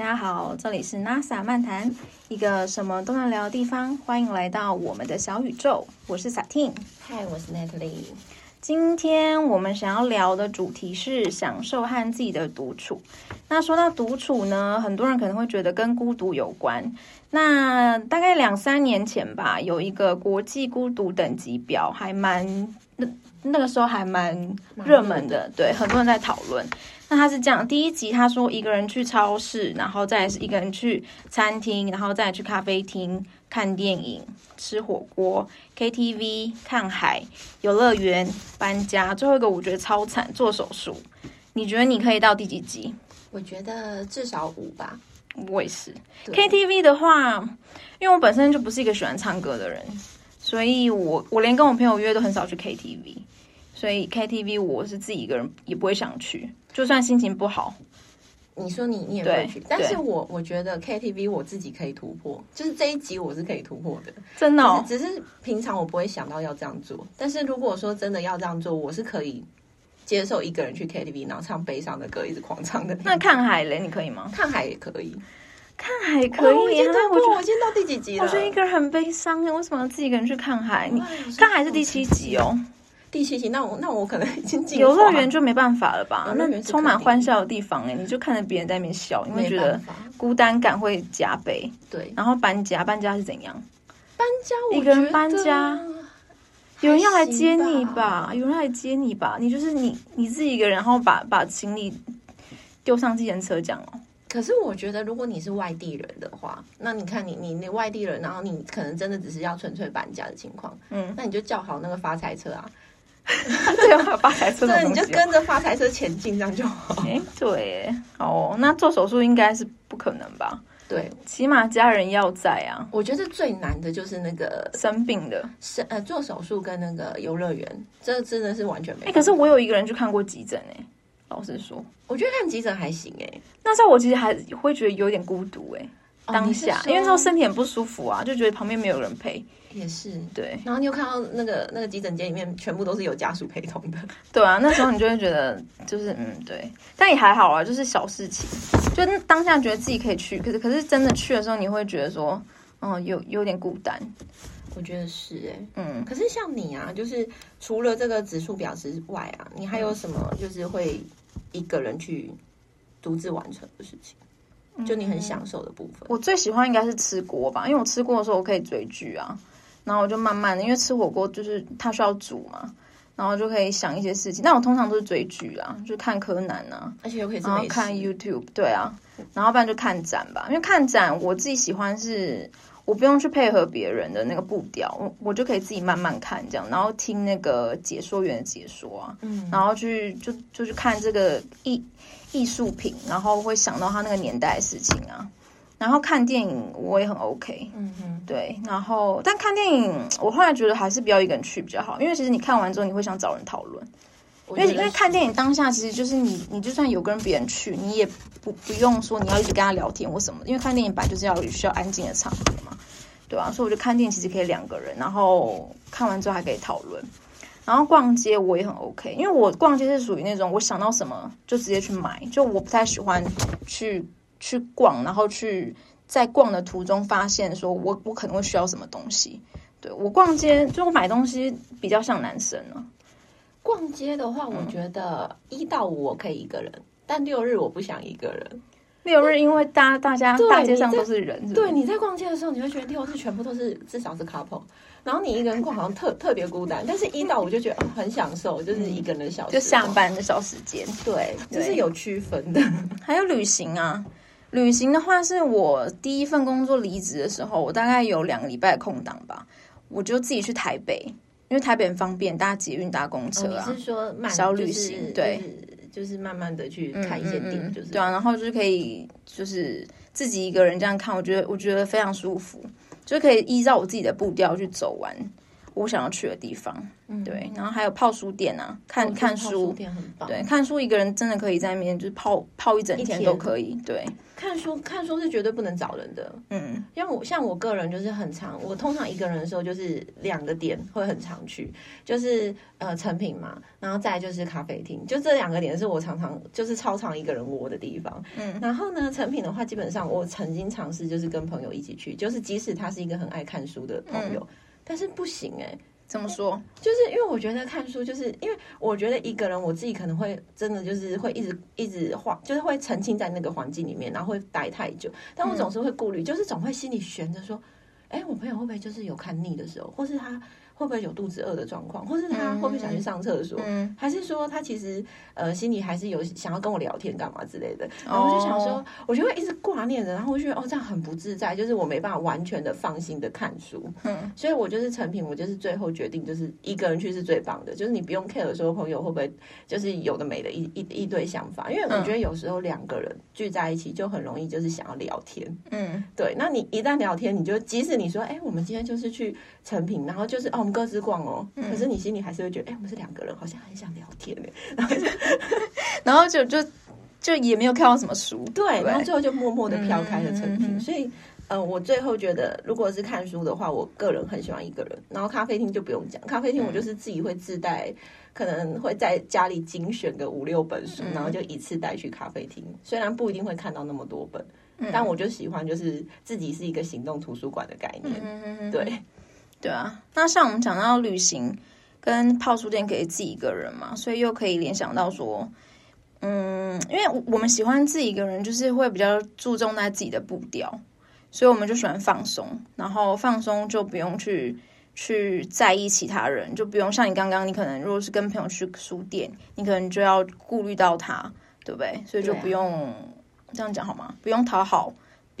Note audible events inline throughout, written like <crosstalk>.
大家好，这里是 NASA 漫谈，一个什么都能聊的地方，欢迎来到我们的小宇宙，我是 Satin，嗨，我是 Natalie。今天我们想要聊的主题是享受和自己的独处。那说到独处呢，很多人可能会觉得跟孤独有关。那大概两三年前吧，有一个国际孤独等级表，还蛮那那个时候还蛮热门的，对，很多人在讨论。那他是这样，第一集他说一个人去超市，然后再是一个人去餐厅，然后再去咖啡厅看电影、吃火锅、KTV、看海、游乐园、搬家，最后一个我觉得超惨，做手术。你觉得你可以到第几集？我觉得至少五吧。我也是。KTV 的话，因为我本身就不是一个喜欢唱歌的人，所以我我连跟我朋友约都很少去 KTV。所以 KTV 我是自己一个人也不会想去，就算心情不好。你说你你也会去，但是我我觉得 KTV 我自己可以突破，就是这一集我是可以突破的，真的。只是平常我不会想到要这样做，但是如果说真的要这样做，我是可以接受一个人去 KTV，然后唱悲伤的歌，一直狂唱的。那看海嘞，你可以吗？看海也可以，看海可以。我已经突破，我今天到第几集了？我觉得一个人很悲伤，为什么要自己一个人去看海？你看海是第七集哦。第七集，那我那我可能已经进游乐园就没办法了吧？那充满欢笑的地方哎，你就看着别人在那边笑，因为觉得孤单感会加倍。对，然后搬家，搬家是怎样？搬家我，一个人搬家，有人要来接你吧？有人来接你吧？你就是你你自己一个人，然后把把行李丢上计程车这样哦。可是我觉得，如果你是外地人的话，那你看你你你外地人，然后你可能真的只是要纯粹搬家的情况，嗯，那你就叫好那个发财车啊。<laughs> 对啊，发财车对，你就跟着发财车前进，这样就好。哎，对，哦，那做手术应该是不可能吧？对，起码家人要在啊。我觉得最难的就是那个生病的，生呃做手术跟那个游乐园，这真的是完全没。哎，可是我有一个人去看过急诊，哎，老实说，我觉得看急诊还行，哎，那时候我其实还会觉得有点孤独，哎，当下，因为那时候身体很不舒服啊，就觉得旁边没有人陪。也是。对，然后你又看到那个那个急诊间里面全部都是有家属陪同的，<laughs> 对啊，那时候你就会觉得就是嗯对，但也还好啊，就是小事情，就当下觉得自己可以去，可是可是真的去的时候，你会觉得说，嗯，有有点孤单，我觉得是哎，嗯，可是像你啊，就是除了这个指数表之外啊，你还有什么就是会一个人去独自完成的事情？就你很享受的部分，我最喜欢应该是吃锅吧，因为我吃锅的时候我可以追剧啊。然后我就慢慢的，因为吃火锅就是它需要煮嘛，然后就可以想一些事情。但我通常都是追剧啊，就看柯南啊，而且又可以然后看 YouTube，对啊，然后不然就看展吧。因为看展我自己喜欢是，我不用去配合别人的那个步调，我我就可以自己慢慢看这样，然后听那个解说员的解说啊，嗯，然后去就就去看这个艺艺术品，然后会想到他那个年代的事情啊。然后看电影我也很 OK，嗯哼，对。然后但看电影，我后来觉得还是不要一个人去比较好，因为其实你看完之后你会想找人讨论，因为因为看电影当下其实就是你你就算有跟别人去，你也不不用说你要一直跟他聊天或什么，因为看电影本来就是要需要安静的场合嘛，对吧？所以我觉得看电影其实可以两个人，然后看完之后还可以讨论。然后逛街我也很 OK，因为我逛街是属于那种我想到什么就直接去买，就我不太喜欢去。去逛，然后去在逛的途中发现，说我我可能会需要什么东西。对我逛街，就我买东西比较像男生呢。逛街的话，我觉得一到五我可以一个人，但六日我不想一个人。六日因为大大家大街上都是人，对，你在逛街的时候，你会觉得六日全部都是至少是 couple，然后你一个人逛好像特特别孤单。但是一到五就觉得很享受，就是一个人的小就下班的小时间，对，就是有区分的。<laughs> 还有旅行啊。旅行的话，是我第一份工作离职的时候，我大概有两个礼拜的空档吧，我就自己去台北，因为台北很方便，搭捷运、搭公车啊。你是说小旅行？对，就是慢慢的去看一些电影，就是对啊，然后就是可以就是自己一个人这样看，我觉得我觉得非常舒服，就可以依照我自己的步调去走完我想要去的地方。对，然后还有泡书店啊，看看书，对，看书一个人真的可以在那边就是泡泡一整天都可以。对，看书看书是绝对不能找人的。嗯，像我像我个人就是很常，我通常一个人的时候就是两个点会很常去，就是呃成品嘛，然后再就是咖啡厅，就这两个点是我常常就是超常一个人窝的地方。嗯，然后呢，成品的话，基本上我曾经尝试就是跟朋友一起去，就是即使他是一个很爱看书的朋友，但是不行哎。怎么说？就是因为我觉得看书，就是因为我觉得一个人，我自己可能会真的就是会一直一直画，就是会沉浸在那个环境里面，然后会待太久。但我总是会顾虑，就是总会心里悬着说，哎，我朋友会不会就是有看腻的时候，或是他。会不会有肚子饿的状况，或是他会不会想去上厕所，嗯还是说他其实呃心里还是有想要跟我聊天干嘛之类的？然后我就想说，我就会一直挂念着，然后我觉得哦这样很不自在，就是我没办法完全的放心的看书。嗯，所以我就是成品，我就是最后决定就是一个人去是最棒的，就是你不用 care 说朋友会不会就是有的没的一一一堆想法，因为我觉得有时候两个人聚在一起就很容易就是想要聊天。嗯，对，那你一旦聊天，你就即使你说哎我们今天就是去成品，然后就是哦。各自逛哦，可是你心里还是会觉得，哎，我们是两个人，好像很想聊天呢。然后，然后就就就也没有看到什么书，对，然后最后就默默的飘开了成品。所以，呃，我最后觉得，如果是看书的话，我个人很喜欢一个人。然后咖啡厅就不用讲，咖啡厅我就是自己会自带，可能会在家里精选个五六本书，然后就一次带去咖啡厅。虽然不一定会看到那么多本，但我就喜欢就是自己是一个行动图书馆的概念，对。对啊，那像我们讲到旅行跟泡书店，可以自己一个人嘛，所以又可以联想到说，嗯，因为我们喜欢自己一个人，就是会比较注重在自己的步调，所以我们就喜欢放松，然后放松就不用去去在意其他人，就不用像你刚刚，你可能如果是跟朋友去书店，你可能就要顾虑到他，对不对？所以就不用这样讲好吗？不用讨好。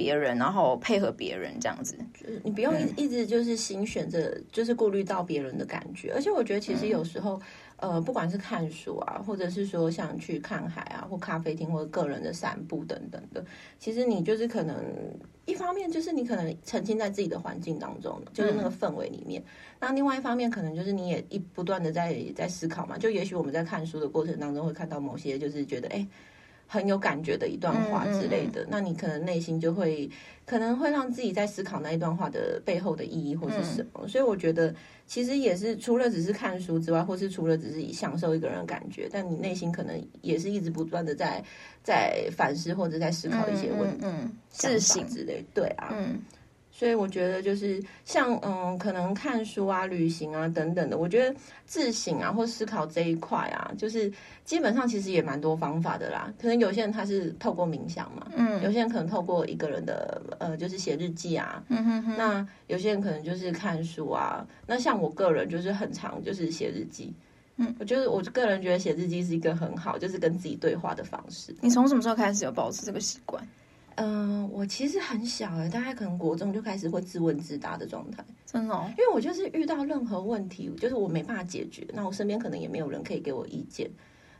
别人，然后配合别人这样子，就是你不用一一直就是心选着，就是顾虑到别人的感觉。而且我觉得，其实有时候，呃，不管是看书啊，或者是说像去看海啊，或咖啡厅，或者个人的散步等等的，其实你就是可能一方面就是你可能沉浸在自己的环境当中，就是那个氛围里面。那另外一方面，可能就是你也一不断的在在思考嘛。就也许我们在看书的过程当中，会看到某些就是觉得，哎。很有感觉的一段话之类的，那你可能内心就会可能会让自己在思考那一段话的背后的意义或是什么。所以我觉得其实也是除了只是看书之外，或是除了只是享受一个人的感觉，但你内心可能也是一直不断的在在反思或者在思考一些问题、自省之类。对啊。所以我觉得就是像嗯，可能看书啊、旅行啊等等的，我觉得自省啊或思考这一块啊，就是基本上其实也蛮多方法的啦。可能有些人他是透过冥想嘛，嗯，有些人可能透过一个人的呃，就是写日记啊，嗯哼哼。那有些人可能就是看书啊。那像我个人就是很常就是写日记，嗯，我觉得我个人觉得写日记是一个很好，就是跟自己对话的方式。你从什么时候开始有保持这个习惯？嗯，我其实很小哎，大概可能国中就开始会自问自答的状态，真的，因为我就是遇到任何问题，就是我没办法解决，那我身边可能也没有人可以给我意见，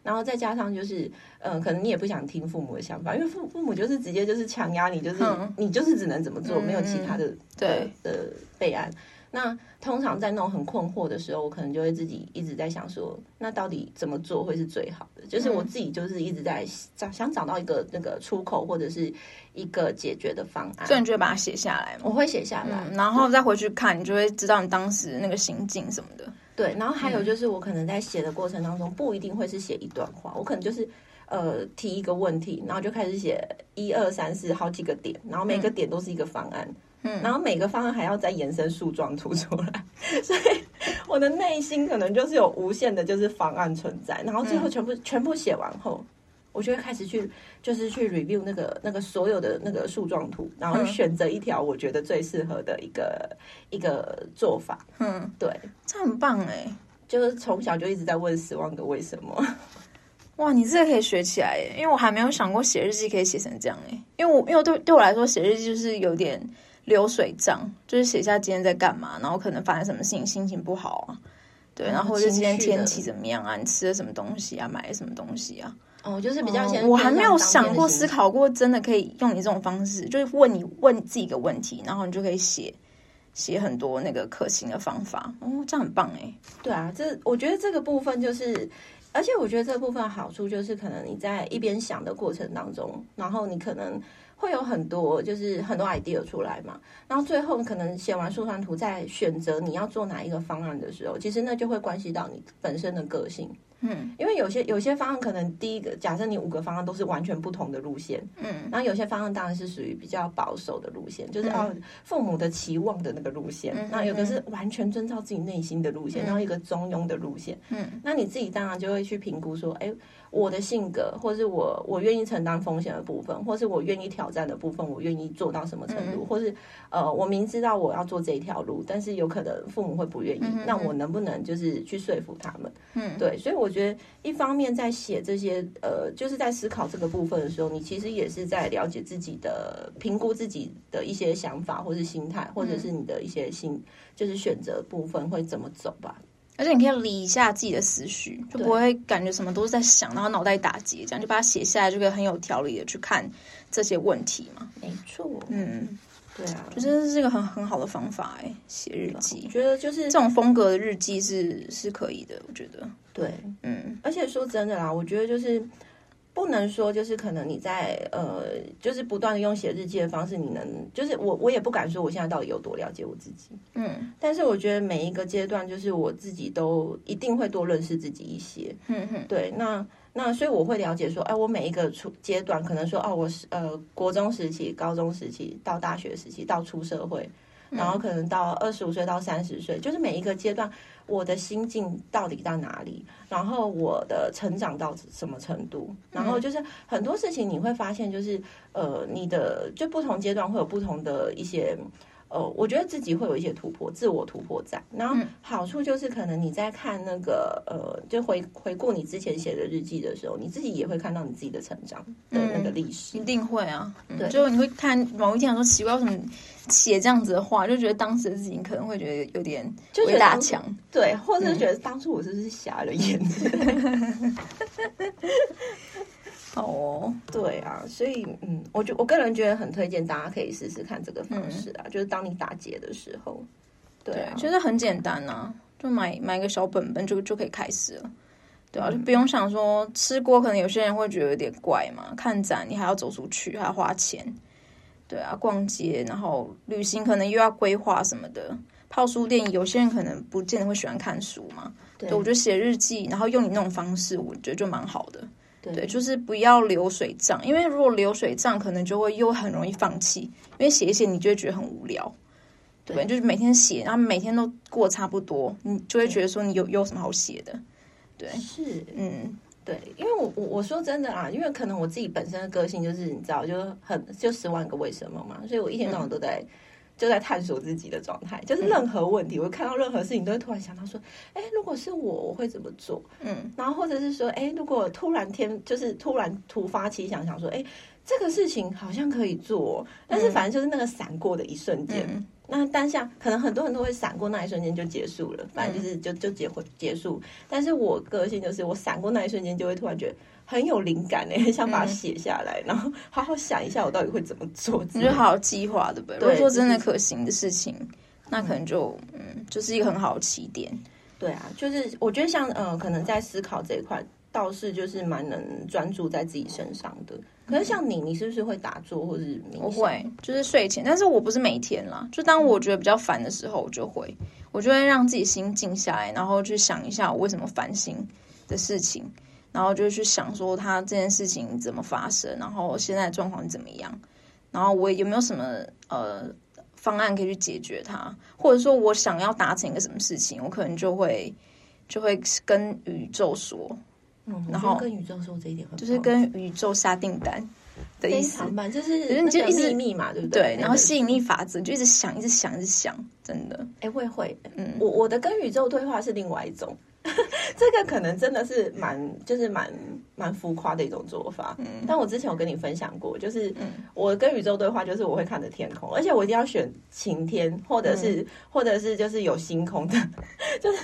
然后再加上就是，嗯，可能你也不想听父母的想法，因为父父母就是直接就是强压你，就是你就是只能怎么做，没有其他的对的备案。那通常在那种很困惑的时候，我可能就会自己一直在想说，那到底怎么做会是最好的？就是我自己就是一直在找，想找到一个那个出口，或者是一个解决的方案。所以你就会把它写下来我会写下来，然后再回去看，你就会知道你当时那个心境什么的。对，然后还有就是我可能在写的过程当中，不一定会是写一段话，我可能就是呃提一个问题，然后就开始写一二三四好几个点，然后每个点都是一个方案。嗯，然后每个方案还要再延伸树状图出来，<laughs> 所以我的内心可能就是有无限的，就是方案存在。然后最后全部全部写完后，我就会开始去，就是去 review 那个那个所有的那个树状图，然后选择一条我觉得最适合的一个一个做法。嗯，对，这很棒哎，就是从小就一直在问十万个为什么。<laughs> 哇，你这个可以学起来耶，因为我还没有想过写日记可以写成这样哎，因为我因为对对我来说写日记就是有点。流水账就是写下今天在干嘛，然后可能发生什么事情，心情不好啊，对，然后或者今天天气怎么样啊，你吃了什么东西啊，买了什么东西啊？哦，就是比较我还没有想过思考过，真的可以用你这种方式，就是问你问自己一个问题，然后你就可以写写很多那个可行的方法。哦，这样很棒哎。对啊，这我觉得这个部分就是，而且我觉得这部分好处就是，可能你在一边想的过程当中，然后你可能。会有很多，就是很多 idea 出来嘛，然后最后可能写完树状图，再选择你要做哪一个方案的时候，其实那就会关系到你本身的个性。嗯，因为有些有些方案可能第一个，假设你五个方案都是完全不同的路线，嗯，然后有些方案当然是属于比较保守的路线，就是哦父母的期望的那个路线，那有的是完全遵照自己内心的路线，然后一个中庸的路线，嗯，那你自己当然就会去评估说，哎。我的性格，或是我我愿意承担风险的部分，或是我愿意挑战的部分，我愿意做到什么程度，或是呃，我明知道我要做这一条路，但是有可能父母会不愿意，那我能不能就是去说服他们？嗯，对，所以我觉得一方面在写这些呃，就是在思考这个部分的时候，你其实也是在了解自己的评估自己的一些想法，或是心态，或者是你的一些心，就是选择部分会怎么走吧。而且你可以理一下自己的思绪，就不会感觉什么都是在想，然后脑袋打结，这样就把它写下来，就可以很有条理的去看这些问题嘛。没错，嗯，对啊，就真的是一个很很好的方法哎，写日记，我觉得就是这种风格的日记是是可以的，我觉得。对，嗯，而且说真的啦，我觉得就是。不能说就是可能你在呃，就是不断的用写日记的方式，你能就是我我也不敢说我现在到底有多了解我自己，嗯，但是我觉得每一个阶段，就是我自己都一定会多认识自己一些，嗯哼，对，那那所以我会了解说，哎，我每一个初阶段，可能说哦，我是呃国中时期、高中时期到大学时期到出社会，然后可能到二十五岁到三十岁，就是每一个阶段。我的心境到底在哪里？然后我的成长到什么程度？然后就是很多事情你会发现，就是呃，你的就不同阶段会有不同的一些。呃，我觉得自己会有一些突破，自我突破在。然后好处就是，可能你在看那个呃，就回回顾你之前写的日记的时候，你自己也会看到你自己的成长的那个历史。一定会啊，对，就你会看某一天说奇怪，为什么写这样子的话，就觉得当时的自己可能会觉得有点就大强，对，或者是觉得当初我是不是瞎了眼？<laughs> <laughs> 哦，对啊，所以嗯，我觉我个人觉得很推荐大家可以试试看这个方式啊，就是当你打结的时候，对啊，其实很简单呐，就买买个小本本就就可以开始了，对啊，就不用想说吃锅，可能有些人会觉得有点怪嘛，看展你还要走出去，还要花钱，对啊，逛街，然后旅行可能又要规划什么的，泡书店，有些人可能不见得会喜欢看书嘛，对，我觉得写日记，然后用你那种方式，我觉得就蛮好的。对，就是不要流水账，因为如果流水账，可能就会又很容易放弃，因为写一写你就会觉得很无聊，对，就是每天写，然后每天都过差不多，你就会觉得说你有有什么好写的？对，是，嗯，对，因为我我我说真的啊，因为可能我自己本身的个性就是你知道，就很就十万个为什么嘛，所以我一天到晚都在。就在探索自己的状态，就是任何问题，我看到任何事情都会突然想到说，哎，如果是我，我会怎么做？嗯，然后或者是说，哎，如果突然天就是突然突发奇想，想说，哎，这个事情好像可以做，但是反正就是那个闪过的一瞬间，那当下可能很多人都会闪过那一瞬间就结束了，反正就是就就结婚结束。但是我个性就是，我闪过那一瞬间就会突然觉得。很有灵感呢，很想把它写下来，然后好好想一下我到底会怎么做。你就好好计划，对不对？如果说真的可行的事情，那可能就嗯，就是一个很好的起点。对啊，就是我觉得像呃，可能在思考这一块，倒是就是蛮能专注在自己身上的。可是像你，你是不是会打坐或者我会，就是睡前，但是我不是每天啦。就当我觉得比较烦的时候，我就会，我就会让自己心静下来，然后去想一下我为什么烦心的事情。然后就去想说他这件事情怎么发生，然后现在状况怎么样，然后我有没有什么呃方案可以去解决它，或者说我想要达成一个什么事情，我可能就会就会跟宇宙说，嗯，然后跟宇宙说这一点，就是跟宇宙下订单的意思，就是你就一直密码对不对？对，然后吸引力法则就一直想，一直想，一直想，真的，哎，会会，嗯，我我的跟宇宙对话是另外一种。<laughs> <laughs> 这个可能真的是蛮，就是蛮蛮浮夸的一种做法。嗯，但我之前有跟你分享过，就是我跟宇宙对话，就是我会看着天空，而且我一定要选晴天，或者是或者是就是有星空的，<laughs> 就是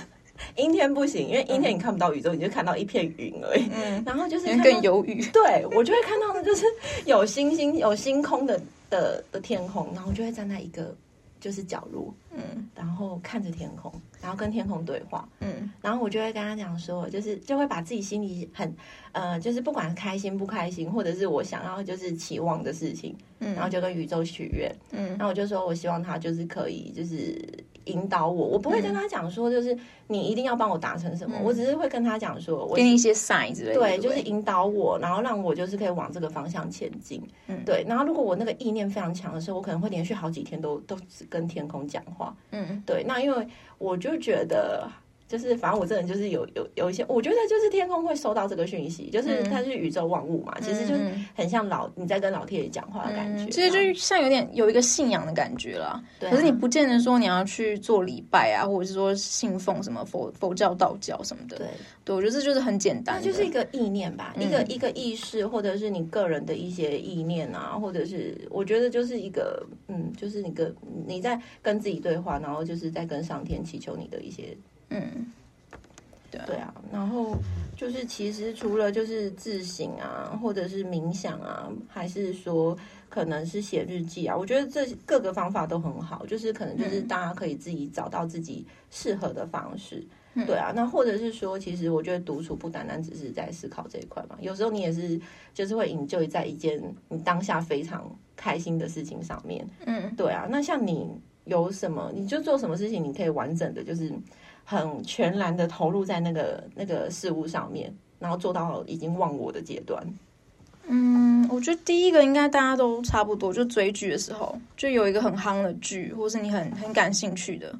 阴天不行，因为阴天你看不到宇宙，你就看到一片云而已。嗯，然后就是更忧郁。对我就会看到的就是有星星、有星空的的的天空，然后就会站在一个就是角落，嗯，然后看着天空，然后跟天空对话，嗯，然后我就会跟他讲说，就是就会把自己心里很呃，就是不管开心不开心，或者是我想要就是期望的事情，嗯，然后就跟宇宙许愿，嗯，然后我就说我希望他就是可以就是。引导我，我不会跟他讲说，就是你一定要帮我达成什么，我只是会跟他讲说我，给你一些 sign 之类的，对，就是引导我，然后让我就是可以往这个方向前进，嗯，对。然后如果我那个意念非常强的时候，我可能会连续好几天都都只跟天空讲话，嗯，对。那因为我就觉得。就是反正我这人就是有有有一些，我觉得就是天空会收到这个讯息，就是它是宇宙万物嘛，其实就是很像老你在跟老天爷讲话的感觉，其实就像有点有一个信仰的感觉了。可是你不见得说你要去做礼拜啊，或者是说信奉什么佛佛教、道教什么的。对，对我觉得这就是很简单，就是一个意念吧，一个一个意识，或者是你个人的一些意念啊，或者是我觉得就是一个嗯，就是你跟你在跟自己对话，然后就是在跟上天祈求你的一些。嗯，对对啊，然后就是其实除了就是自省啊，或者是冥想啊，还是说可能是写日记啊，我觉得这各个方法都很好，就是可能就是大家可以自己找到自己适合的方式。对啊，那或者是说，其实我觉得独处不单单只是在思考这一块嘛，有时候你也是就是会引咎在一件你当下非常开心的事情上面。嗯，对啊，那像你有什么，你就做什么事情，你可以完整的，就是。很全然的投入在那个那个事物上面，然后做到已经忘我的阶段。嗯，我觉得第一个应该大家都差不多，就追剧的时候，就有一个很夯的剧，或是你很很感兴趣的，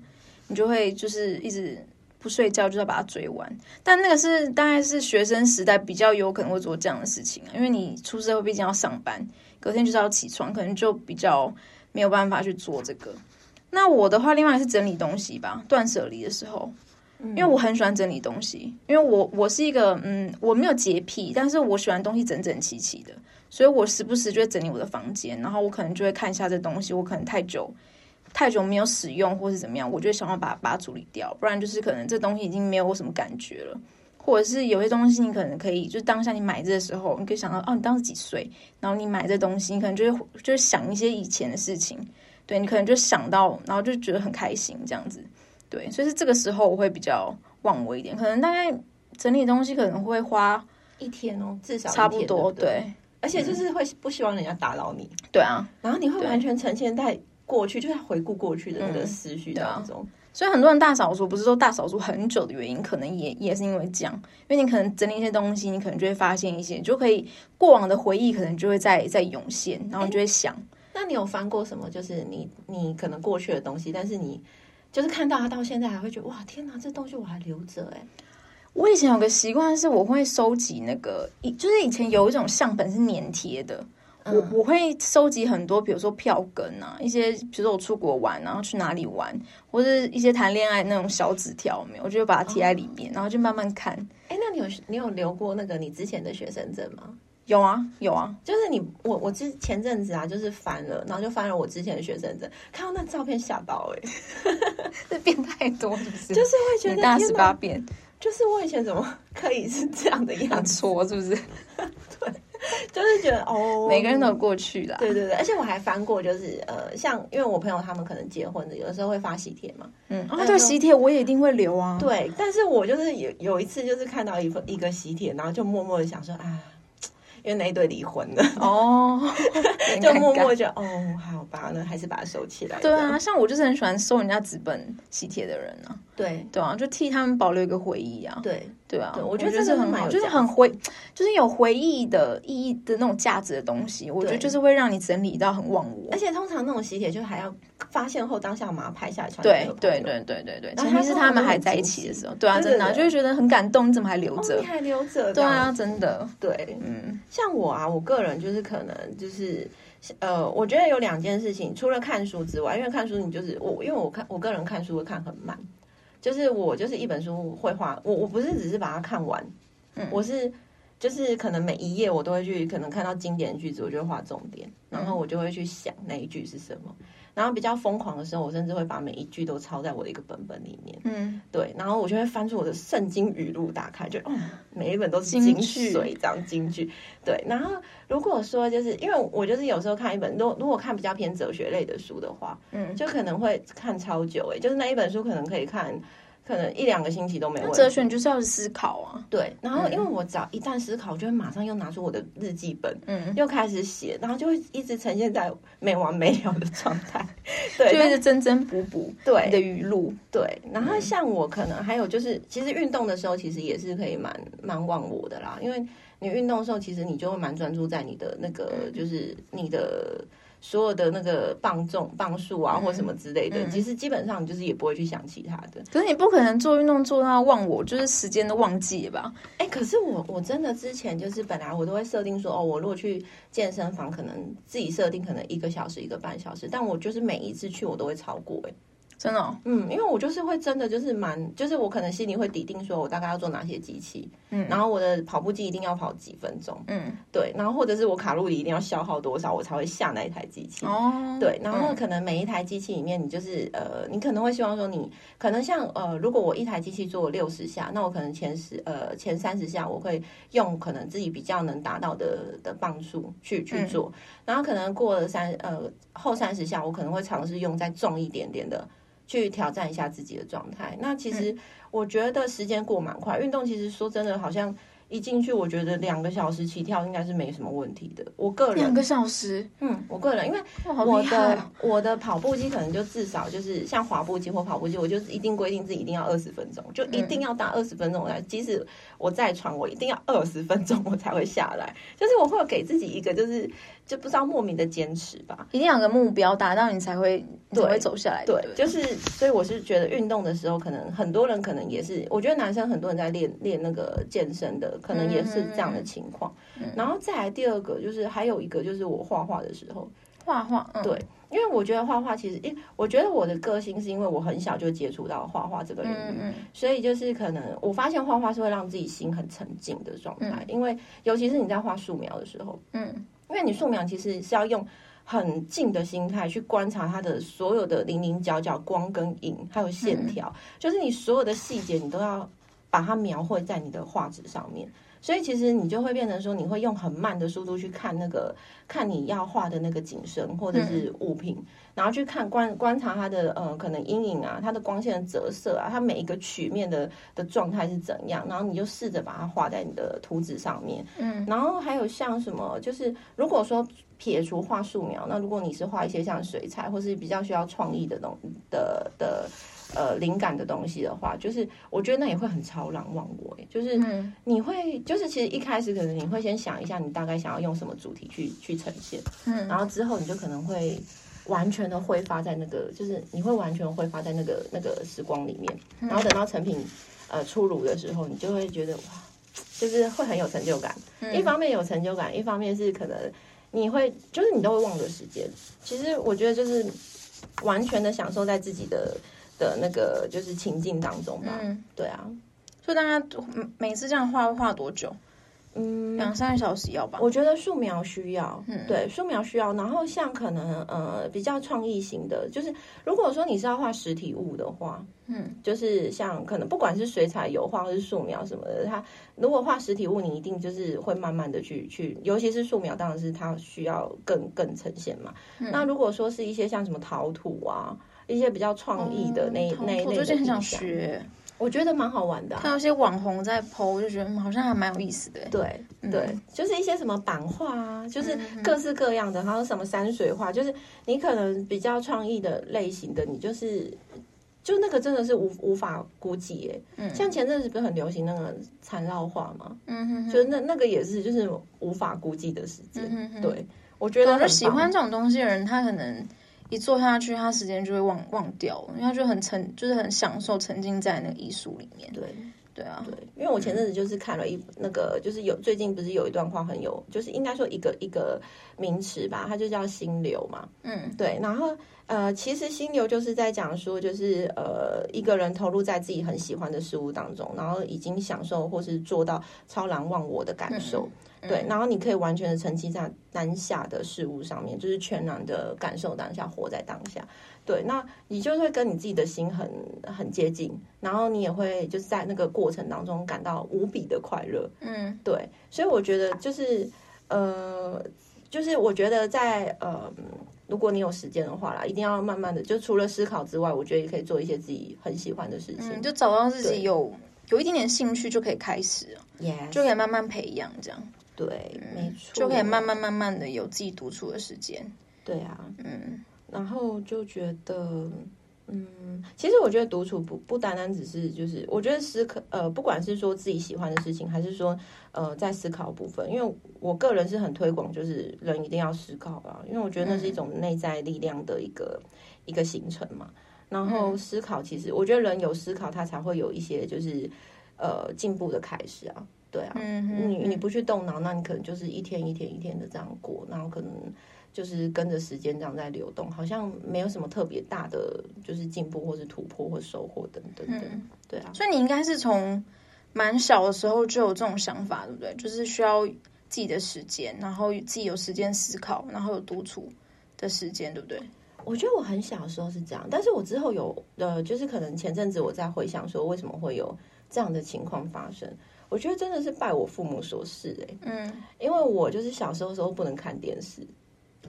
你就会就是一直不睡觉，就要把它追完。但那个是大概是学生时代比较有可能会做这样的事情啊，因为你出社会毕竟要上班，隔天就是要起床，可能就比较没有办法去做这个。那我的话，另外是整理东西吧，断舍离的时候，因为我很喜欢整理东西，因为我我是一个嗯，我没有洁癖，但是我喜欢东西整整齐齐的，所以我时不时就会整理我的房间，然后我可能就会看一下这东西，我可能太久太久没有使用或是怎么样，我就想要把把它处理掉，不然就是可能这东西已经没有什么感觉了，或者是有些东西你可能可以，就当下你买这的时候，你可以想到哦，你当时几岁，然后你买这东西，你可能就会就是想一些以前的事情。对你可能就想到，然后就觉得很开心这样子，对，所以是这个时候我会比较忘我一点，可能大概整理东西可能会花一天哦，至少差不多对，而且就是会不希望人家打扰你，对啊，然后你会完全呈现在过去，就是回顾过去的那个思绪当中，所以很多人大扫除不是说大扫除很久的原因，可能也也是因为这样，因为你可能整理一些东西，你可能就会发现一些，就可以过往的回忆可能就会在在涌现，然后你就会想。那你有翻过什么？就是你你可能过去的东西，但是你就是看到它到现在还会觉得哇天哪，这东西我还留着哎！我以前有个习惯是，我会收集那个，就是以前有一种相本是粘贴的，我我会收集很多，比如说票根啊，一些比如说我出国玩，然后去哪里玩，或者一些谈恋爱那种小纸条，没有，我就把它贴在里面，然后就慢慢看。哎，那你有你有留过那个你之前的学生证吗？有啊有啊，就是你我我之前阵子啊，就是翻了，然后就翻了我之前的学生证，看到那照片吓到哎，<laughs> 这变太多是不是？就是会觉得大十八变，就是我以前怎么可以是这样的样子？错是不是？<laughs> 对，就是觉得哦，每个人都有过去的，对对对，而且我还翻过，就是呃，像因为我朋友他们可能结婚的，有的时候会发喜帖嘛，嗯，啊对，喜帖我也一定会留啊，对，但是我就是有有一次就是看到一份一个喜帖，然后就默默的想说啊。因为那一对离婚了哦，就默默就哦，好吧，那还是把它收起来。对啊，像我就是很喜欢收人家纸本喜帖的人啊。对对啊，就替他们保留一个回忆啊。对对啊，我觉得这是很好，就是很回，就是有回忆的意义的那种价值的东西。我觉得就是会让你整理到很忘我。而且通常那种喜帖就还要发现后当下马上拍下来传。对对对对对对，前提是他们还在一起的时候。对啊，真的就会觉得很感动。你怎么还留着？你还留着？对啊，真的。对，嗯，像我啊，我个人就是可能就是呃，我觉得有两件事情，除了看书之外，因为看书你就是我，因为我看我个人看书会看很慢。就是我就是一本书会画，我我不是只是把它看完，嗯，我是就是可能每一页我都会去可能看到经典的句子，我就会画重点，然后我就会去想那一句是什么。然后比较疯狂的时候，我甚至会把每一句都抄在我的一个本本里面。嗯，对，然后我就会翻出我的圣经语录，打开就哦，每一本都是金精句髓，这样金句。对，然后如果说就是因为我就是有时候看一本，如果如果看比较偏哲学类的书的话，嗯就可能会看超久、欸，就是那一本书可能可以看。可能一两个星期都没问题。哲学你就是要思考啊，对，然后因为我只要一旦思考，我就会马上又拿出我的日记本，嗯，又开始写，然后就会一直呈现在没完没了的状态。<laughs> 对，就一直增增补补对。的语录，对，然后像我可能还有就是，其实运动的时候，其实也是可以蛮蛮忘我的啦，因为你运动的时候，其实你就会蛮专注在你的那个，就是你的所有的那个磅重、磅数啊，或什么之类的，其实基本上你就是也不会去想其他的。可是你不可能做运动做到忘我，就是时间都忘记了吧？哎，可是我我真的之前就是本来我都会设定说，哦，我如果去健身房，可能自己设定可能一个小时、一个半小时，但我就是每一次去我都会超过、哎。真的、哦，嗯，因为我就是会真的就是蛮，就是我可能心里会底定说，我大概要做哪些机器，嗯，然后我的跑步机一定要跑几分钟，嗯，对，然后或者是我卡路里一定要消耗多少，我才会下那一台机器，哦，对，然后可能每一台机器里面，你就是呃，你可能会希望说你，可能像呃，如果我一台机器做六十下，那我可能前十呃前三十下我会用可能自己比较能达到的的磅数去去做，然后可能过了三呃后三十下，我可能会尝试用再重一点点的。去挑战一下自己的状态。那其实我觉得时间过蛮快，运动其实说真的，好像一进去，我觉得两个小时起跳应该是没什么问题的。我个人两个小时，嗯，我个人因为我的哦我的跑步机可能就至少就是像滑步机或跑步机，我就一定规定自己一定要二十分钟，就一定要打二十分钟来。即使我在床，我一定要二十分钟我才会下来。就是我会有给自己一个就是就不知道莫名的坚持吧。一定要有个目标达到，你才会对才会走下来。对就是所以我是觉得运动的时候，可能很多人可能也是，我觉得男生很多人在练练那个健身的，可能也是这样的情况。然后再来第二个，就是还有一个就是我画画的时候，画画，嗯、对，因为我觉得画画其实，因我觉得我的个性是因为我很小就接触到画画这个领域，所以就是可能我发现画画是会让自己心很沉静的状态，因为尤其是你在画素描的时候，嗯因为你素描其实是要用很静的心态去观察它的所有的零零角角、光跟影，还有线条，就是你所有的细节，你都要把它描绘在你的画纸上面。所以其实你就会变成说，你会用很慢的速度去看那个看你要画的那个景深或者是物品，然后去看观观察它的呃可能阴影啊，它的光线的折射啊，它每一个曲面的的状态是怎样，然后你就试着把它画在你的图纸上面。嗯，然后还有像什么，就是如果说撇除画素描，那如果你是画一些像水彩或是比较需要创意的东的的呃灵感的东西的话，就是我觉得那也会很超然忘我、欸，就是嗯。你会就是其实一开始可能你会先想一下你大概想要用什么主题去去呈现，嗯，然后之后你就可能会完全的挥发在那个，就是你会完全挥发在那个那个时光里面，然后等到成品呃出炉的时候，你就会觉得哇，就是会很有成就感。一方面有成就感，一方面是可能你会就是你都会忘了时间。其实我觉得就是完全的享受在自己的的那个就是情境当中吧。嗯，对啊，所以大家嗯每次这样画会画多久？嗯，两三个小时要吧？我觉得素描需要，嗯对，素描需要。然后像可能呃比较创意型的，就是如果说你是要画实体物的话，嗯，就是像可能不管是水彩、油画或是素描什么的，它如果画实体物，你一定就是会慢慢的去去，尤其是素描，当然是它需要更更呈现嘛。嗯那如果说是一些像什么陶土啊，一些比较创意的那、一类的我最近很想，学，我觉得蛮好玩的。啊、看到一些网红在 PO，我就觉得嗯好像还蛮有意思的。对对，就是一些什么版画啊，就是嗯。各式各样的，还有什么山水画，就是你可能比较创意的类型的，你就是就那个真的是无无法估计耶。嗯。像前阵子不是很流行那个缠绕画吗？嗯哼哼，就是那那个也是就是无法估计的时间。嗯对，我觉得喜欢这种东西的人，他可能一坐下去，他时间就会忘忘掉，因为他就很沉，就是很享受沉浸在那个艺术里面。对。对啊，对，因为我前阵子就是看了一那个，就是有最近不是有一段话很有，就是应该说一个一个名词吧，它就叫心流嘛。嗯对，然后呃，其实心流就是在讲说，就是呃，一个人投入在自己很喜欢的事物当中，然后已经享受或是做到超然忘我的感受。对，然后你可以完全的沉浸在当下的事物上面，就是全然的感受当下，活在当下。对，那你就会跟你自己的心很很接近，然后你也会就是在那个过程当中感到无比的快乐。嗯，对，所以我觉得就是呃，就是我觉得在呃，如果你有时间的话啦，一定要慢慢的，就除了思考之外，我觉得也可以做一些自己很喜欢的事情，就找到自己有有一点点兴趣就可以开始，就可以慢慢培养这样。对，没错，就可以慢慢慢慢的有自己独处的时间。对啊，嗯。然后就觉得，嗯，其实我觉得独处不不单单只是就是，我觉得思考，呃，不管是说自己喜欢的事情，还是说，呃，在思考部分，因为我个人是很推广，就是人一定要思考啊，因为我觉得那是一种内在力量的一个一个形成嘛。然后思考，其实我觉得人有思考，他才会有一些就是呃进步的开始啊。对啊，你你不去动脑，那你可能就是一天一天一天的这样过，然后可能。就是跟着时间这样在流动，好像没有什么特别大的就是进步或是突破或收获等等等，对啊。所以你应该是从蛮小的时候就有这种想法，对不对？就是需要自己的时间，然后自己有时间思考，然后有独处的时间，对不对？我觉得我很小的时候是这样，但是我之后有呃，就是可能前阵子我在回想说为什么会有这样的情况发生，我觉得真的是拜我父母所赐哎，嗯，因为我就是小时候时候不能看电视。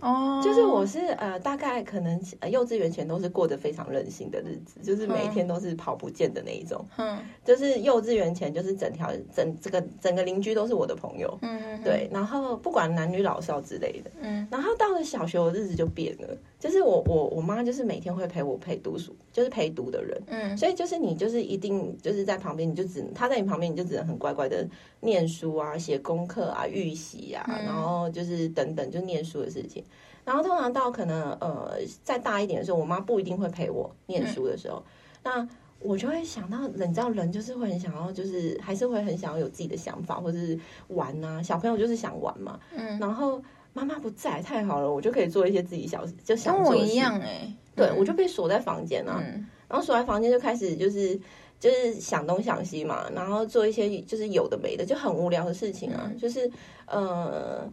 哦，就是我是呃，大概可能幼稚园前都是过得非常任性的日子，就是每一天都是跑不见的那一种。嗯，就是幼稚园前就是整条整这个整个邻居都是我的朋友。嗯，对，然后不管男女老少之类的。嗯，然后到了小学，我日子就变了。就是我我我妈就是每天会陪我陪读书，就是陪读的人。嗯，所以就是你就是一定就是在旁边，你就只能他在你旁边，你就只能很乖乖的念书啊、写功课啊、预习啊，然后就是等等就念书的事情。然后通常到可能呃再大一点的时候，我妈不一定会陪我念书的时候，那我就会想到，你知道人就是会很想要，就是还是会很想要有自己的想法或者是玩啊。小朋友就是想玩嘛。嗯，然后。妈妈不在，太好了，我就可以做一些自己小就想跟我一样哎，对我就被锁在房间了，然后锁在房间就开始就是就是想东想西嘛，然后做一些就是有的没的就很无聊的事情啊，就是呃，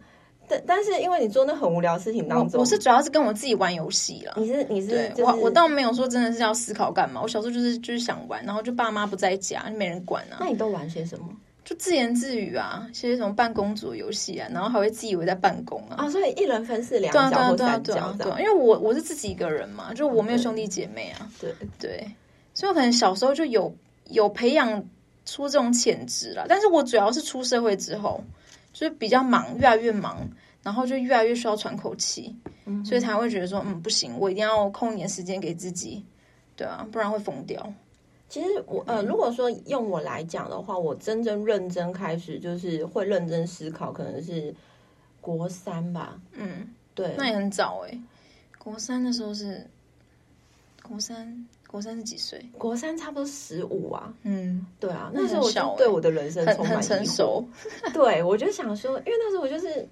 但但是因为你做那很无聊的事情当中，我是主要是跟我自己玩游戏了。你是你是我我倒没有说真的是要思考干嘛，我小时候就是就是想玩，然后就爸妈不在家，没人管啊。那你都玩些什么？就自言自语啊，些什么办公主游戏啊，然后还会自以为在办公啊。啊，所以一人分饰两角或三角对，因为我我是自己一个人嘛，就我没有兄弟姐妹啊。对对，所以我可能小时候就有有培养出这种潜质了。但是我主要是出社会之后，就是比较忙，越来越忙，然后就越来越需要喘口气，所以才会觉得说，嗯，不行，我一定要空一点时间给自己，对啊，不然会疯掉。其实我呃，如果说用我来讲的话，我真正认真开始就是会认真思考，可能是国三吧。嗯，对，那也很早哎。国三的时候是国三，国三是几岁？国三差不多十五啊。嗯，对啊，那时候我就对我的人生充满成熟。<laughs> <laughs> 对，我就想说，因为那时候我就是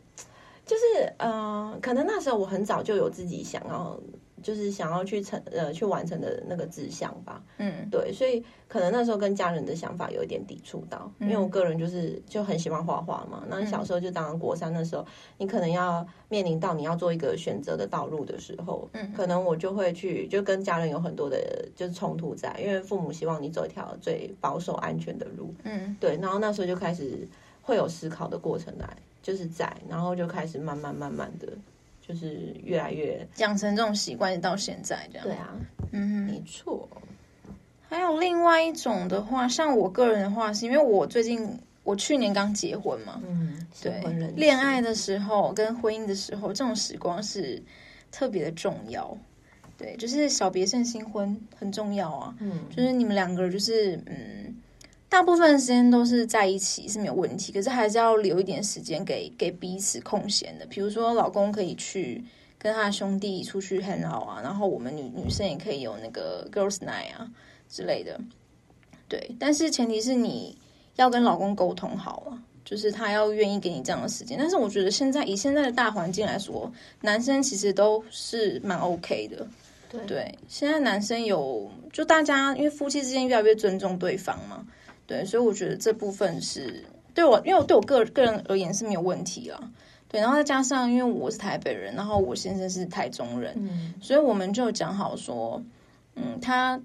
就是呃，可能那时候我很早就有自己想要。就是想要去成呃去完成的那个志向吧，嗯，对，所以可能那时候跟家人的想法有一点抵触到，因为我个人就是就很喜欢画画嘛。那小时候就当然国三的时候，你可能要面临到你要做一个选择的道路的时候，嗯，可能我就会去就跟家人有很多的就是冲突在，因为父母希望你走一条最保守安全的路，嗯，对，然后那时候就开始会有思考的过程来，就是在，然后就开始慢慢慢慢的。就是越来越养成这种习惯，到现在这样。对啊，嗯，没错。还有另外一种的话，像我个人的话，是因为我最近我去年刚结婚嘛，嗯，对，恋爱的时候跟婚姻的时候，这种时光是特别的重要。对，就是小别胜新婚很重要啊。嗯，就是你们两个就是嗯。大部分时间都是在一起是没有问题，可是还是要留一点时间给给彼此空闲的。比如说，老公可以去跟他兄弟出去很好啊，然后我们女女生也可以有那个 girls night 啊之类的。对，但是前提是你要跟老公沟通好了，就是他要愿意给你这样的时间。但是我觉得现在以现在的大环境来说，男生其实都是蛮 OK 的。对，现在男生有就大家因为夫妻之间越来越尊重对方嘛。对，所以我觉得这部分是对我，因为我对我个个人而言是没有问题了。对，然后再加上因为我是台北人，然后我先生是台中人，所以我们就讲好说，嗯，他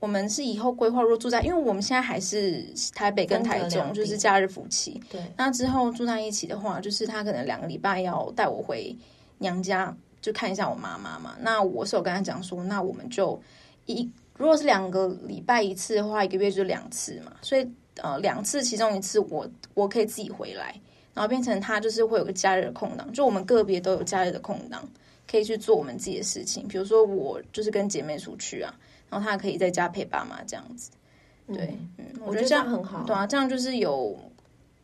我们是以后规划，如果住在，因为我们现在还是台北跟台中，就是假日夫妻。对，那之后住在一起的话，就是他可能两个礼拜要带我回娘家，就看一下我妈妈嘛。那我是有跟他讲说，那我们就一如果是两个礼拜一次的话，一个月就两次嘛。所以呃，两次其中一次我我可以自己回来。然后变成他就是会有个假日的空档，就我们个别都有假日的空档，可以去做我们自己的事情。比如说我就是跟姐妹出去啊，然后他可以在家陪爸妈这样子。对，嗯，我觉得这样很好。对啊，这样就是有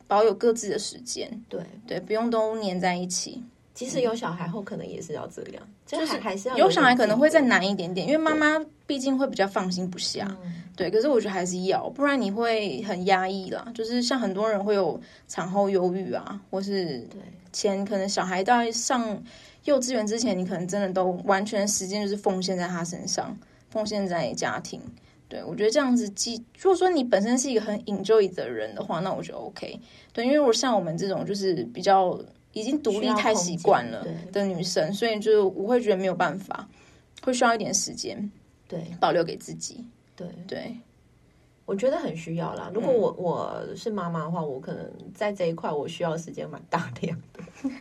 保有各自的时间。对对，不用都黏在一起。即使有小孩后，可能也是要这样，就是还是要有小孩可能会再难一点点，因为妈妈毕竟会比较放心不下。对，可是我觉得还是要，不然你会很压抑啦。就是像很多人会有产后忧郁啊，或是对前可能小孩到上幼稚园之前，你可能真的都完全时间就是奉献在他身上，奉献在家庭。对我觉得这样子，既如果说你本身是一个很 enjoy 的人的话，那我觉得 OK。对，因为我像我们这种就是比较。已经独立太习惯了的女生，所以就我会觉得没有办法，会需要一点时间，对，保留给自己。对对，我觉得很需要啦。如果我我是妈妈的话，我可能在这一块我需要时间蛮大量的。<laughs>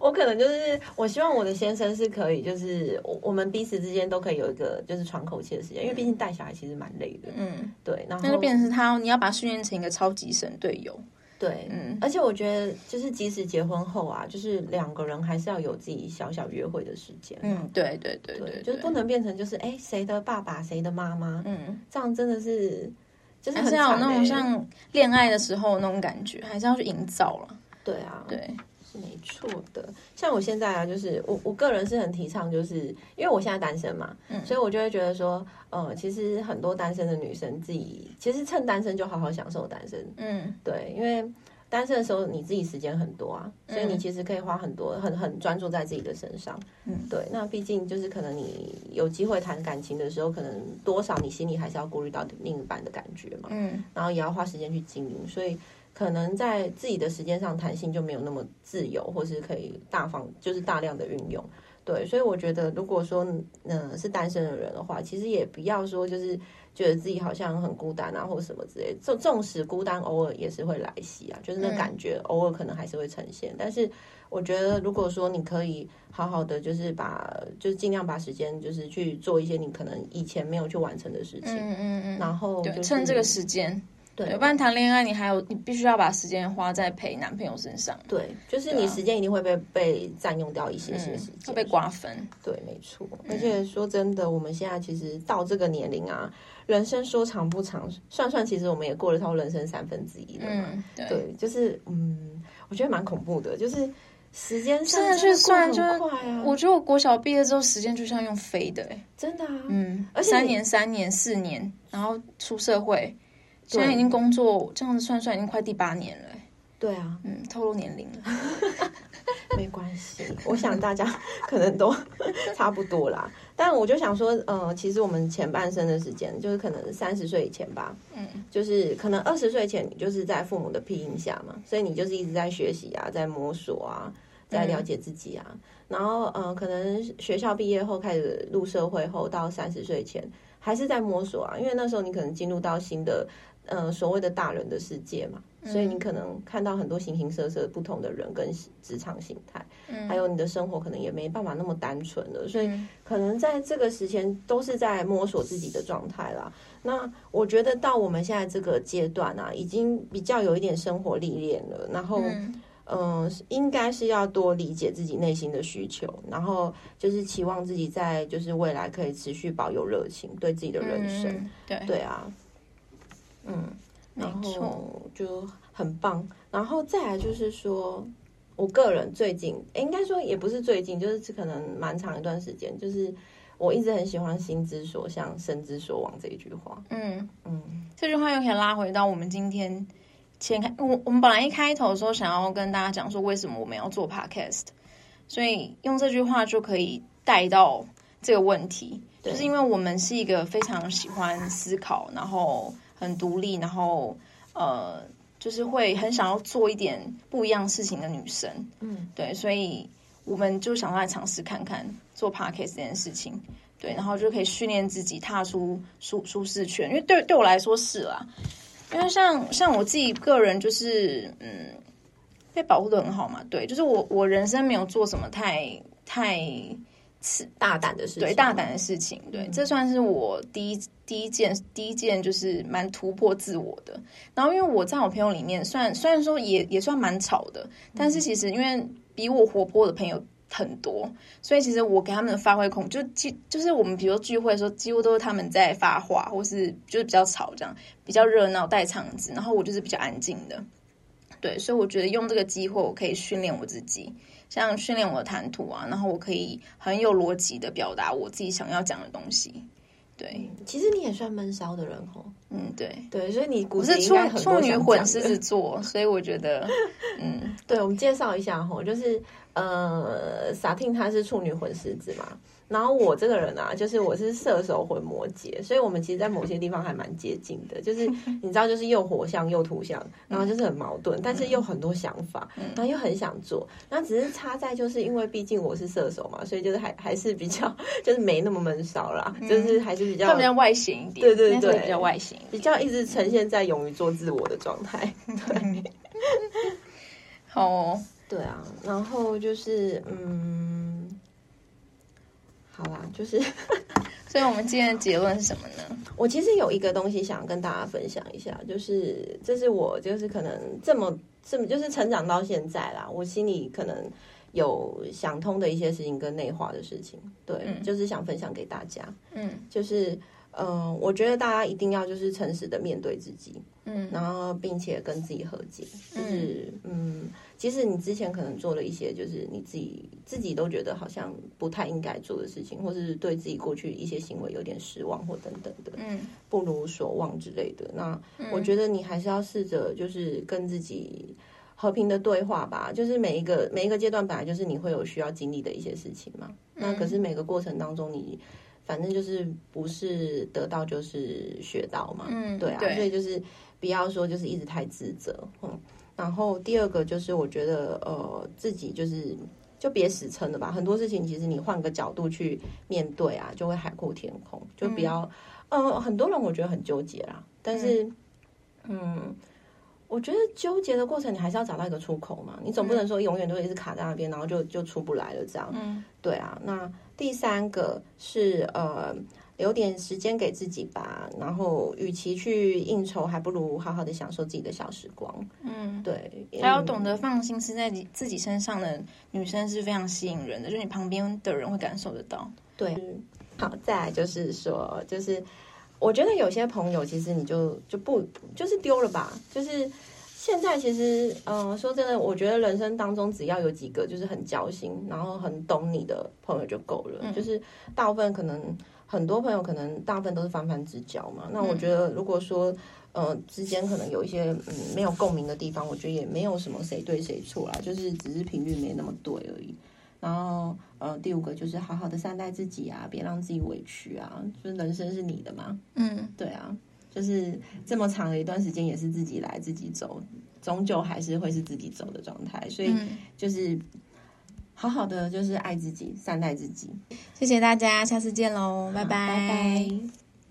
我可能就是我希望我的先生是可以，就是我我们彼此之间都可以有一个就是喘口气的时间，因为毕竟带小孩其实蛮累的。嗯，对。然后那就变成是他，你要把他训练成一个超级神队友。对，嗯，而且我觉得，就是即使结婚后啊，就是两个人还是要有自己小小约会的时间。嗯，对对对对，就是不能变成就是哎，谁的爸爸谁的妈妈，嗯，这样真的是就是还是要有那种像恋爱的时候那种感觉，还是要去营造了。对啊，对。是没错的，像我现在啊，就是我我个人是很提倡，就是因为我现在单身嘛，嗯，所以我就会觉得说，呃，其实很多单身的女生自己其实趁单身就好好享受单身，嗯，对，因为单身的时候你自己时间很多啊，所以你其实可以花很多很很专注在自己的身上，嗯，对，那毕竟就是可能你有机会谈感情的时候，可能多少你心里还是要顾虑到另一半的感觉嘛，嗯，然后也要花时间去经营，所以。可能在自己的时间上弹性就没有那么自由，或是可以大方，就是大量的运用。对，所以我觉得，如果说嗯是单身的人的话，其实也不要说就是觉得自己好像很孤单啊，或什么之类。纵纵使孤单偶尔也是会来袭啊，就是那感觉偶尔可能还是会呈现。但是我觉得，如果说你可以好好的，就是把就是尽量把时间就是去做一些你可能以前没有去完成的事情，嗯嗯嗯，然后趁这个时间。对，不然谈恋爱，你还有你必须要把时间花在陪男朋友身上。对，就是你时间一定会被被占用掉一些些时间，被瓜分。对，没错。而且说真的，我们现在其实到这个年龄啊，人生说长不长，算算其实我们也过了超人生三分之一了嘛。对，就是嗯，我觉得蛮恐怖的，就是时间真的去算就快啊。我觉得我国小毕业之后，时间就像用飞的，哎，真的啊。嗯，而且三年、三年、四年，然后出社会。现在已经工作这样子算算，已经快第八年了。对啊，嗯，透露年龄了，<laughs> 没关系。我想大家可能都差不多啦。<laughs> 但我就想说，呃，其实我们前半生的时间，就是可能三十岁以前吧，嗯，就是可能二十岁前，你就是在父母的庇荫下嘛，所以你就是一直在学习啊，在摸索啊，在了解自己啊。然后，呃，可能学校毕业后开始入社会后，到三十岁前还是在摸索啊，因为那时候你可能进入到新的。呃，所谓的大人的世界嘛，所以你可能看到很多形形色色不同的人跟职场形态，还有你的生活可能也没办法那么单纯了，所以可能在这个时间都是在摸索自己的状态啦。那我觉得到我们现在这个阶段啊，已经比较有一点生活历练了，然后嗯，应该是要多理解自己内心的需求，然后就是期望自己在就是未来可以持续保有热情，对自己的人生，对对啊。嗯，然后就很棒，然后再来就是说，我个人最近应该说也不是最近，就是可能蛮长一段时间，就是我一直很喜欢“心之所向，身之所往”这一句话。嗯嗯，这句话又可以拉回到我们今天前开我我们本来一开头说想要跟大家讲说为什么我们要做 podcast，所以用这句话就可以带到这个问题，就是因为我们是一个非常喜欢思考，然后。很独立，然后呃，就是会很想要做一点不一样事情的女生，嗯，对，所以我们就想来尝试看看做 podcast 这件事情，对，然后就可以训练自己踏出舒舒适圈，因为对对我来说是啦，因为像像我自己个人就是嗯被保护的很好嘛，对，就是我我人生没有做什么太太。是大胆的事情，对大胆的事情，对，这算是我第一第一件第一件就是蛮突破自我的。然后因为我在我朋友里面，虽然虽然说也也算蛮吵的，但是其实因为比我活泼的朋友很多，所以其实我给他们的发挥空就就就是我们比如聚会的时候，几乎都是他们在发话，或是就是比较吵这样，比较热闹带场子，然后我就是比较安静的。对，所以我觉得用这个机会，我可以训练我自己。像训练我的谈吐啊，然后我可以很有逻辑的表达我自己想要讲的东西。对，其实你也算闷骚的人哦。嗯，对对，所以你不是处处女混狮子座，所以我觉得，<laughs> 嗯，对，我们介绍一下哈，就是呃，萨汀他是处女混狮子嘛。然后我这个人啊，就是我是射手混摩羯，所以我们其实，在某些地方还蛮接近的。就是 <laughs> 你知道，就是又火象又土象，然后就是很矛盾，但是又很多想法，然后又很想做。那只是差在，就是因为毕竟我是射手嘛，所以就是还还是比较 <laughs> 就是没那么闷骚啦，就是还是比较比较外形一点。对对对，比较外形，比较一直呈现在勇于做自我的状态。<laughs> 对，好，对啊，然后就是嗯。就是，<laughs> 所以我们今天的结论是什么呢？我其实有一个东西想跟大家分享一下，就是这是我就是可能这么这么就是成长到现在啦，我心里可能有想通的一些事情跟内化的事情，对，就是想分享给大家。嗯，就是嗯，我觉得大家一定要就是诚实的面对自己，嗯，然后并且跟自己和解，就是嗯。即使你之前可能做了一些，就是你自己自己都觉得好像不太应该做的事情，或是对自己过去一些行为有点失望或等等的，嗯，不如所望之类的。那我觉得你还是要试着就是跟自己和平的对话吧。就是每一个每一个阶段本来就是你会有需要经历的一些事情嘛。那可是每个过程当中，你反正就是不是得到就是学到嘛。嗯，对啊，所以就是不要说就是一直太自责，嗯。然后第二个就是，我觉得呃，自己就是就别死撑了吧。很多事情其实你换个角度去面对啊，就会海阔天空。就比较呃，很多人我觉得很纠结啦。但是嗯，我觉得纠结的过程，你还是要找到一个出口嘛。你总不能说永远都一直卡在那边，然后就就出不来了这样。嗯，对啊。那第三个是呃。留点时间给自己吧，然后与其去应酬，还不如好好的享受自己的小时光。嗯，对，还要懂得放心思在自己身上的女生是非常吸引人的，就你旁边的人会感受得到。对，好，再来就是说，就是我觉得有些朋友其实你就就不就是丢了吧，就是现在其实，嗯，说真的，我觉得人生当中只要有几个就是很交心，然后很懂你的朋友就够了，就是大部分可能。很多朋友可能大部分都是泛泛之交嘛，那我觉得如果说呃之间可能有一些嗯没有共鸣的地方，我觉得也没有什么谁对谁错啦，就是只是频率没那么对而已。然后呃第五个就是好好的善待自己啊，别让自己委屈啊，就是人生是你的嘛，嗯，对啊，就是这么长的一段时间也是自己来自己走，终究还是会是自己走的状态，所以就是。好好的，就是爱自己，善待自己。谢谢大家，下次见喽，拜拜，拜拜。